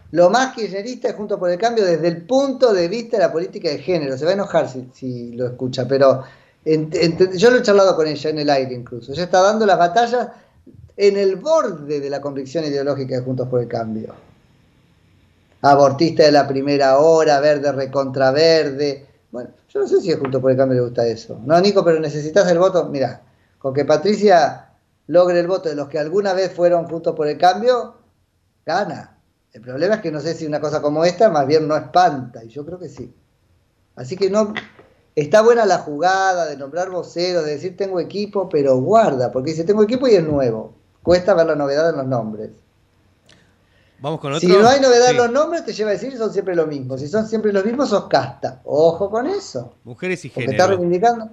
lo más kirchnerista junto por el cambio desde el punto de vista de la política de género. Se va a enojar si, lo escucha, pero yo lo he charlado con ella en el aire incluso. Ella está dando las batallas en el borde de la convicción ideológica de Juntos por el Cambio. Abortista de la primera hora, verde recontra verde. Bueno, yo no sé si a Juntos por el Cambio le gusta eso. No, Nico, pero necesitas el voto. Mira, con que Patricia logre el voto de los que alguna vez fueron Juntos por el Cambio, gana. El problema es que no sé si una cosa como esta más bien no espanta, y yo creo que sí. Así que no. Está buena la jugada de nombrar voceros, de decir tengo equipo, pero guarda, porque dice tengo equipo y es nuevo. Cuesta ver la novedad en los nombres. Vamos con otro. Si no hay novedad Sí. en los nombres, te lleva a decir son siempre lo mismo. Si son siempre los mismos, sos casta. Ojo con eso. Mujeres y Porque Género. está reivindicando.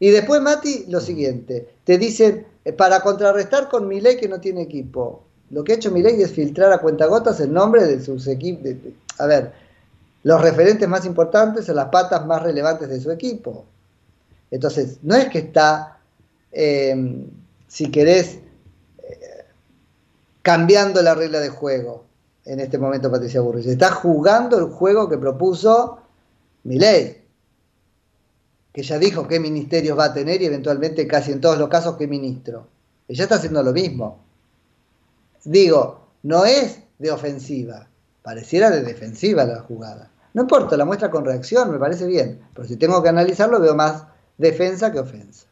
Y después, Mati, lo siguiente. Te dicen, para contrarrestar con Milei que no tiene equipo. Lo que ha hecho Milei es filtrar a cuentagotas el nombre de sus equipos. A ver, los referentes más importantes son las patas más relevantes de su equipo. Entonces, no es que está, eh, si querés, eh, cambiando la regla de juego en este momento Patricia Burrich. Está jugando el juego que propuso Milei que ya dijo qué ministerios va a tener y eventualmente casi en todos los casos qué ministro. Ella está haciendo lo mismo. Digo, no es de ofensiva, pareciera de defensiva la jugada. No importa, la muestra con reacción, me parece bien, pero si tengo que analizarlo veo más defensa que ofensa.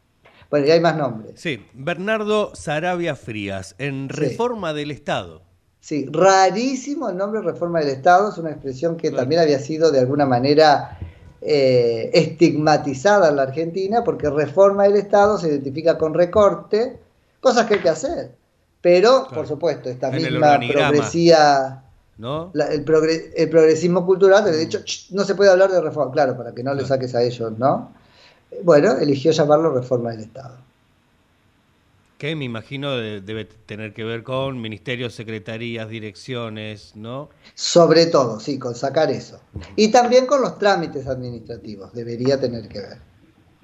Bueno, y hay más nombres. Sí, Bernardo Sarabia Frías, en Reforma del Estado. Sí, rarísimo el nombre Reforma del Estado, es una expresión que también había sido de alguna manera eh, estigmatizada en la Argentina, porque reforma del Estado se identifica con recorte, cosas que hay que hacer. Pero, por supuesto, esta En misma progresía, ¿No? la- el, progre- el progresismo cultural, de dicho, "Ch, no se puede hablar de reforma, claro, para que no le saques a ellos, ¿no? Bueno, eligió llamarlo reforma del Estado. Que me imagino de- debe tener que ver con ministerios, secretarías, direcciones, ¿no? Sobre todo, sí, con sacar eso. Y también con los trámites administrativos, debería tener que ver.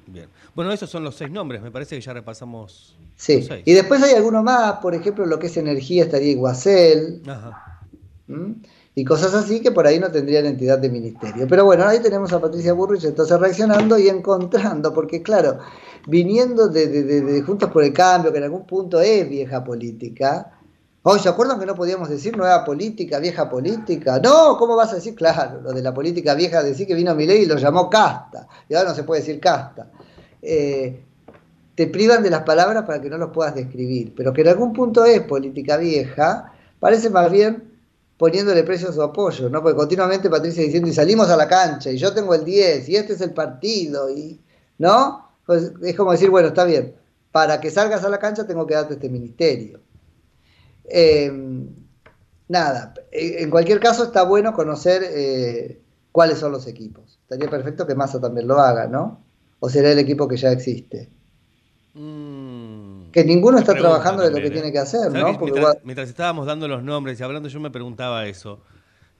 Bien. Bueno, esos son los seis nombres, me parece que ya repasamos Sí, los seis. y después hay alguno más, por ejemplo, lo que es energía estaría Iguacel, Ajá. y cosas así que por ahí no tendrían entidad de ministerio. Pero bueno, ahí tenemos a Patricia Burrich entonces reaccionando y encontrando, porque claro, viniendo de, de- de- Juntos por el Cambio, que en algún punto es vieja política, Hoy, ¿se acuerdan que no podíamos decir nueva política, vieja política? No, ¿cómo vas a decir? Claro, lo de la política vieja, decir que vino Milei y lo llamó casta. Y ahora no se puede decir casta. Eh, te privan de las palabras para que no los puedas describir. Pero que en algún punto es política vieja, parece más bien poniéndole precio a su apoyo, ¿no? Porque continuamente Patricia diciendo, y salimos a la cancha, y yo tengo el 10, y este es el partido, y ¿no? Pues es como decir, bueno, está bien, para que salgas a la cancha tengo que darte este ministerio. Eh, nada, en cualquier caso está bueno conocer eh, cuáles son los equipos. Estaría perfecto que Massa también lo haga, ¿no? O será el equipo que ya existe. que ninguno está trabajando de lo que ¿eh? tiene que hacer, ¿Sabes ¿no? Porque mientras, igual- mientras estábamos dando los nombres y hablando, yo me preguntaba eso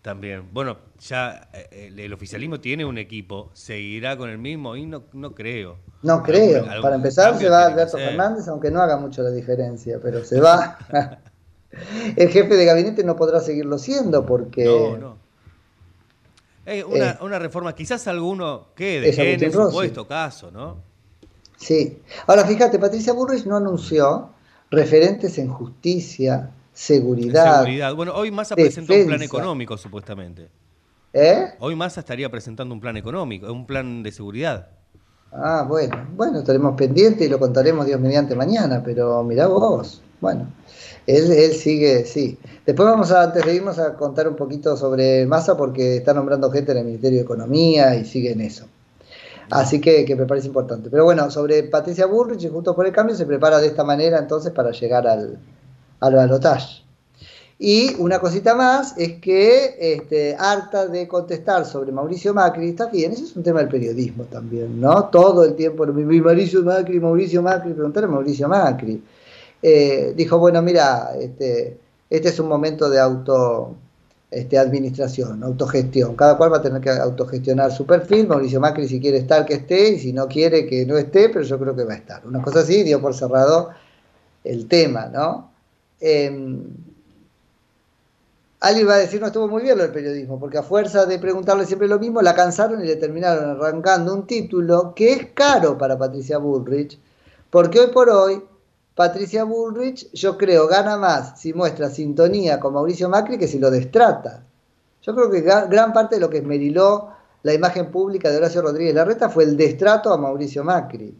también. Bueno, ya eh, el, el oficialismo tiene un equipo, seguirá con el mismo y no, no creo. no creo. Algún- Para empezar se va Alberto. Fernández, aunque no haga mucho la diferencia, pero se va. el jefe de gabinete no podrá seguirlo siendo porque... No, no. Eh, una, Eh. una reforma, quizás alguno quede Es en el supuesto caso, ¿no? Sí. Ahora fíjate, Patricia Bullrich no anunció referentes en justicia, seguridad. Seguridad. Bueno, hoy Massa presentó un plan defensa. económico, supuestamente. ¿Eh? Hoy Massa estaría presentando un plan económico, un plan de seguridad. Ah, bueno, bueno, estaremos pendientes y lo contaremos Dios mediante mañana, pero mirá vos, bueno, él, él sigue, sí. Después vamos a, antes de irnos a contar un poquito sobre Massa porque está nombrando gente en el Ministerio de Economía y sigue en eso. Así que, que me parece importante. Pero bueno, sobre Patricia Bullrich y Juntos por el Cambio se prepara de esta manera entonces para llegar al, al balotaje. Y una cosita más es que, este, harta de contestar sobre Mauricio Macri, está bien, ese es un tema del periodismo también, ¿no? Todo el tiempo, Mauricio Macri, Mauricio Macri, preguntar a Mauricio Macri. Eh, dijo, bueno, mira, este, este es un momento de auto este, administración, autogestión. Cada cual va a tener que autogestionar su perfil. Mauricio Macri, si quiere estar, que esté, y si no quiere, que no esté, pero yo creo que va a estar. Una cosa así, dio por cerrado el tema, ¿no? Em, Alguien va a decir, no estuvo muy bien lo del periodismo, porque a fuerza de preguntarle siempre lo mismo, la cansaron y le terminaron arrancando un título que es caro para Patricia Bullrich, porque hoy por hoy Patricia Bullrich, yo creo, gana más si muestra sintonía con Mauricio Macri que si lo destrata. Yo creo que gran parte de lo que esmeriló la imagen pública de Horacio Rodríguez Larreta fue el destrato a Mauricio Macri.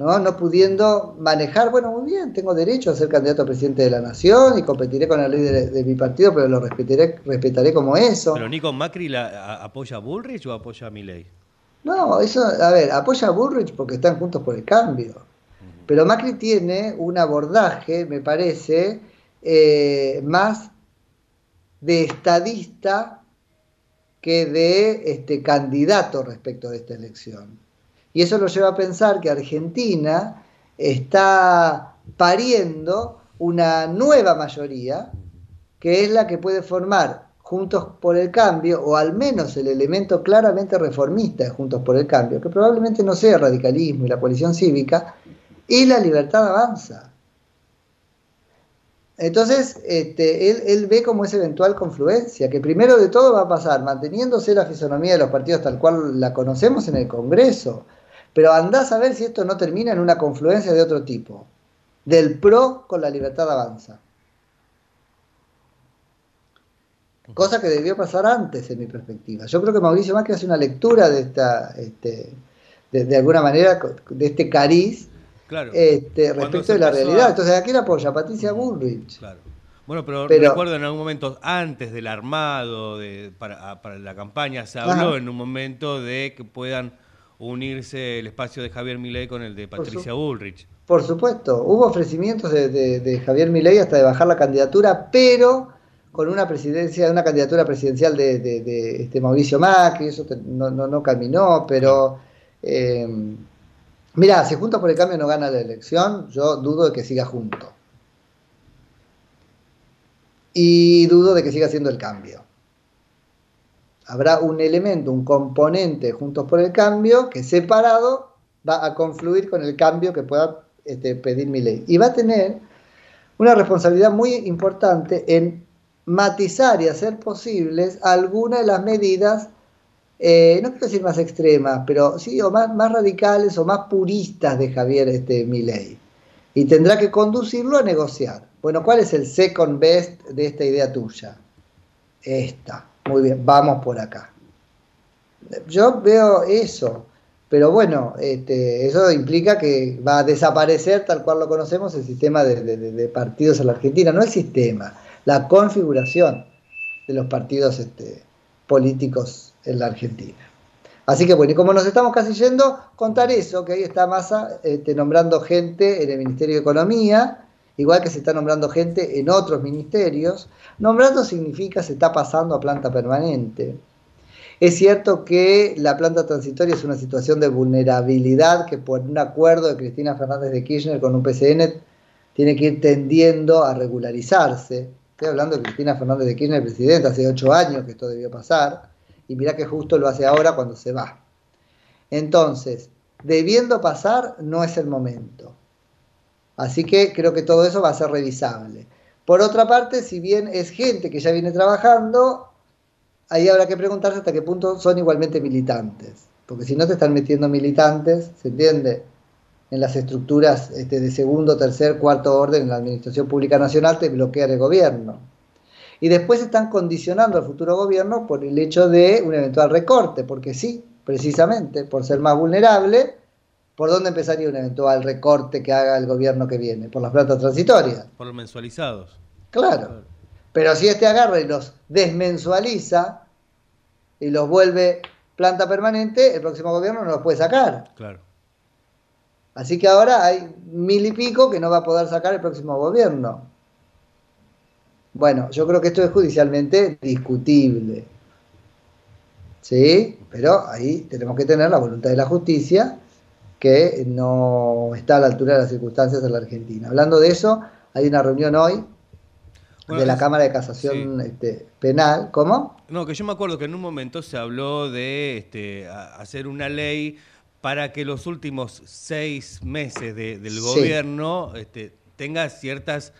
¿No? no pudiendo manejar, bueno, muy bien, tengo derecho a ser candidato a presidente de la nación y competiré con la ley de, de mi partido, pero lo respetaré, respetaré como eso. Pero Nico Macri la, a- apoya a Bullrich o apoya a Milei. No, eso, a ver, apoya a Bullrich porque están juntos por el cambio. Pero Macri tiene un abordaje, me parece, eh, más de estadista que de este, candidato respecto de esta elección. Y eso lo lleva a pensar que Argentina está pariendo una nueva mayoría, que es la que puede formar Juntos por el Cambio, o al menos el elemento claramente reformista de Juntos por el Cambio, que probablemente no sea radicalismo y la coalición cívica, y la libertad avanza. Entonces, este, él, él ve como esa eventual confluencia, que primero de todo va a pasar manteniéndose la fisonomía de los partidos tal cual la conocemos en el Congreso, pero andás a ver si esto no termina en una confluencia de otro tipo, del PRO con la libertad avanza. Cosa que debió pasar antes, en mi perspectiva. Yo creo que Mauricio Macri hace una lectura de esta, este, de, de alguna manera, de este cariz Claro. este, respecto de la realidad. a- Entonces, ¿a quién apoya? Patricia Bullrich. Bueno, pero, Pero- recuerdo en algún momento, antes del armado de, para, para la campaña, se habló Ajá. en un momento de que puedan unirse el espacio de Javier Milei con el de Patricia Bullrich. Por supuesto, hubo ofrecimientos de, de- de Javier Milei hasta de bajar la candidatura, pero con una presidencia, una candidatura presidencial de, de- de, este Mauricio Macri, eso te- no, no, no caminó, pero eh, mira, si Juntos por el Cambio no gana la elección, yo dudo de que siga junto. Y dudo de que siga siendo el cambio. Habrá un elemento, un componente Juntos por el Cambio que separado va a confluir con el cambio que pueda este, pedir mi ley. Y va a tener una responsabilidad muy importante en matizar y hacer posibles algunas de las medidas, eh, no quiero decir más extremas, pero sí, o más, más radicales o más puristas de Javier este, Milei. y tendrá que conducirlo a negociar. Bueno, ¿cuál es el second best de esta idea tuya? Esta. Muy bien, vamos por acá. Yo veo eso, pero bueno, este, eso implica que va a desaparecer tal cual lo conocemos el sistema de, partidos en la Argentina, no el sistema, la configuración de los partidos este, políticos en la Argentina. Así que bueno, y como nos estamos casi yendo, contar eso, que ahí está Massa este, nombrando gente en el Ministerio de Economía, igual que se está nombrando gente en otros ministerios. Nombrando significa se está pasando a planta permanente. Es cierto que la planta transitoria es una situación de vulnerabilidad que por un acuerdo de Cristina Fernández de Kirchner con un PCN tiene que ir tendiendo a regularizarse. Estoy hablando de Cristina Fernández de Kirchner, presidenta, hace ocho años que esto debió pasar, y mirá que justo lo hace ahora cuando se va. Entonces, debiendo pasar, no es el momento. Así que creo que todo eso va a ser revisable. Por otra parte, si bien es gente que ya viene trabajando, ahí habrá que preguntarse hasta qué punto son igualmente militantes. Porque si no te están metiendo militantes, ¿se entiende? En las estructuras este, de segundo, tercer, cuarto orden en la Administración Pública Nacional, te bloquean el gobierno. Y después están condicionando al futuro gobierno por el hecho de un eventual recorte, porque sí, precisamente, por ser más vulnerable, ¿por dónde empezaría un eventual recorte que haga el gobierno que viene? Por las plantas transitorias. Por los mensualizados. Claro. Pero si este agarra y los desmensualiza y los vuelve planta permanente, el próximo gobierno no los puede sacar. Claro. Así que ahora hay mil y pico que no va a poder sacar el próximo gobierno. Bueno, yo creo que esto es judicialmente discutible. ¿Sí? Pero ahí tenemos que tener la voluntad de la justicia que no está a la altura de las circunstancias en la Argentina. Hablando de eso, hay una reunión hoy Bueno, de la Cámara de Casación este, Penal. ¿Cómo? No, que yo me acuerdo que en un momento se habló de este, hacer una ley para que los últimos seis meses de- del Sí. gobierno este, tenga ciertas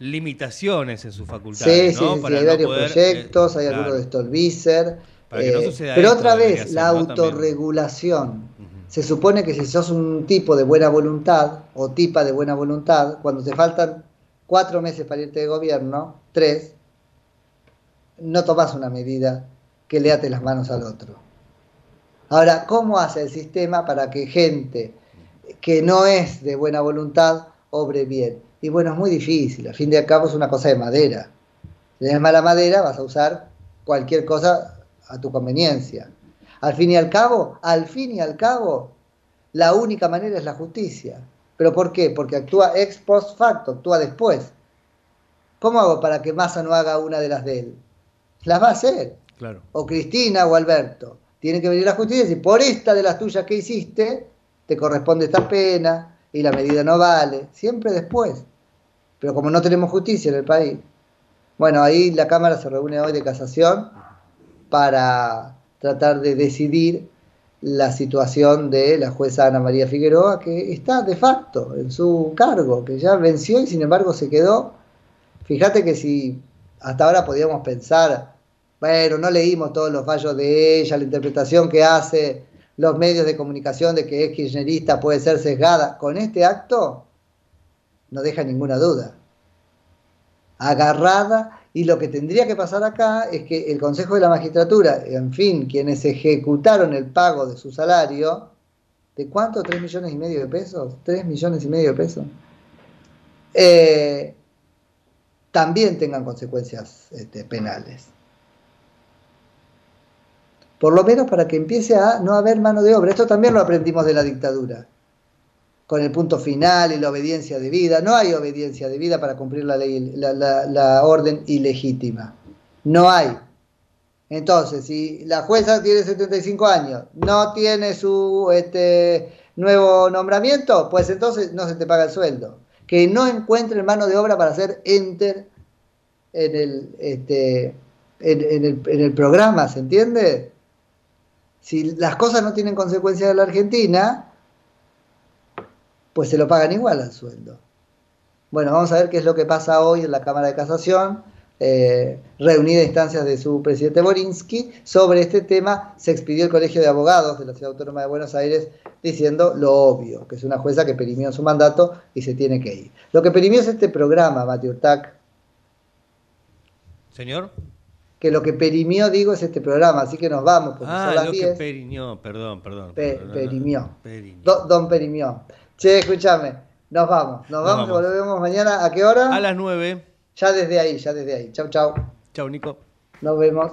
limitaciones en sus Sí, facultades, sí, ¿no? sí, Para hay no varios poder, eh, proyectos, hay claro. algunos de Stolbizer. Para que no eh, pero otra vez, la autorregulación. Se supone que si sos un tipo de buena voluntad o tipa de buena voluntad, cuando te faltan cuatro meses para irte de gobierno, tres, no tomás una medida que le ate las manos al otro. Ahora, ¿cómo hace el sistema para que gente que no es de buena voluntad obre bien? Y bueno, es muy difícil, al fin y al cabo es una cosa de madera. Si tienes mala madera, vas a usar cualquier cosa a tu conveniencia. Al fin y al cabo, al fin y al cabo, la única manera es la justicia. ¿Pero por qué? Porque actúa ex post facto, actúa después. ¿Cómo hago para que Massa no haga una de las de él? Las va a hacer. Claro. O Cristina o Alberto. Tiene que venir la justicia y decir, por esta de las tuyas que hiciste, te corresponde esta pena y la medida no vale. Siempre después. Pero como no tenemos justicia en el país. Bueno, ahí la Cámara se reúne hoy de casación para tratar de decidir la situación de la jueza Ana María Figueroa, que está de facto en su cargo, que ya venció y sin embargo se quedó. Fíjate que si hasta ahora podíamos pensar, bueno, no leímos todos los fallos de ella, la interpretación que hace los medios de comunicación de que es kirchnerista puede ser sesgada, con este acto no deja ninguna duda. Agarrada, y lo que tendría que pasar acá es que el Consejo de la Magistratura, en fin, quienes ejecutaron el pago de su salario, ¿de cuánto? ¿Tres millones y medio de pesos? ¿Tres millones y medio de pesos? Eh, también tengan consecuencias este, penales. Por lo menos para que empiece a no haber mano de obra. Esto también lo aprendimos de la dictadura. Con el punto final y la obediencia debida. No hay obediencia debida para cumplir la ley, la orden ilegítima. No hay. Entonces, si la jueza tiene 75 años, no tiene su este, nuevo nombramiento, pues entonces no se te paga el sueldo. Que no encuentre mano de obra para hacer enter en el, este, en, en el, en el programa, ¿se entiende? Si las cosas no tienen consecuencias en la Argentina, pues se lo pagan igual al sueldo. Bueno, vamos a ver qué es lo que pasa hoy en la Cámara de Casación. eh, reunida instancias de su presidente Borinsky, sobre este tema se expidió el Colegio de Abogados de la Ciudad Autónoma de Buenos Aires diciendo lo obvio, que es una jueza que perimió su mandato y se tiene que ir. Lo que perimió es este programa, Mateo Urtac, Señor. que lo que perimió, digo, es este programa, así que nos vamos, porque son Ah, las lo que 10. perimió, perdón, perdón. Pe- perdón, perimió. Perimió. Do- don Perimió. Che, escúchame, nos vamos, nos, vamos, y vamos. volvemos mañana. ¿A qué hora? A las 9. Ya desde ahí, ya desde ahí. Chau, chau. Chau, Nico. Nos vemos.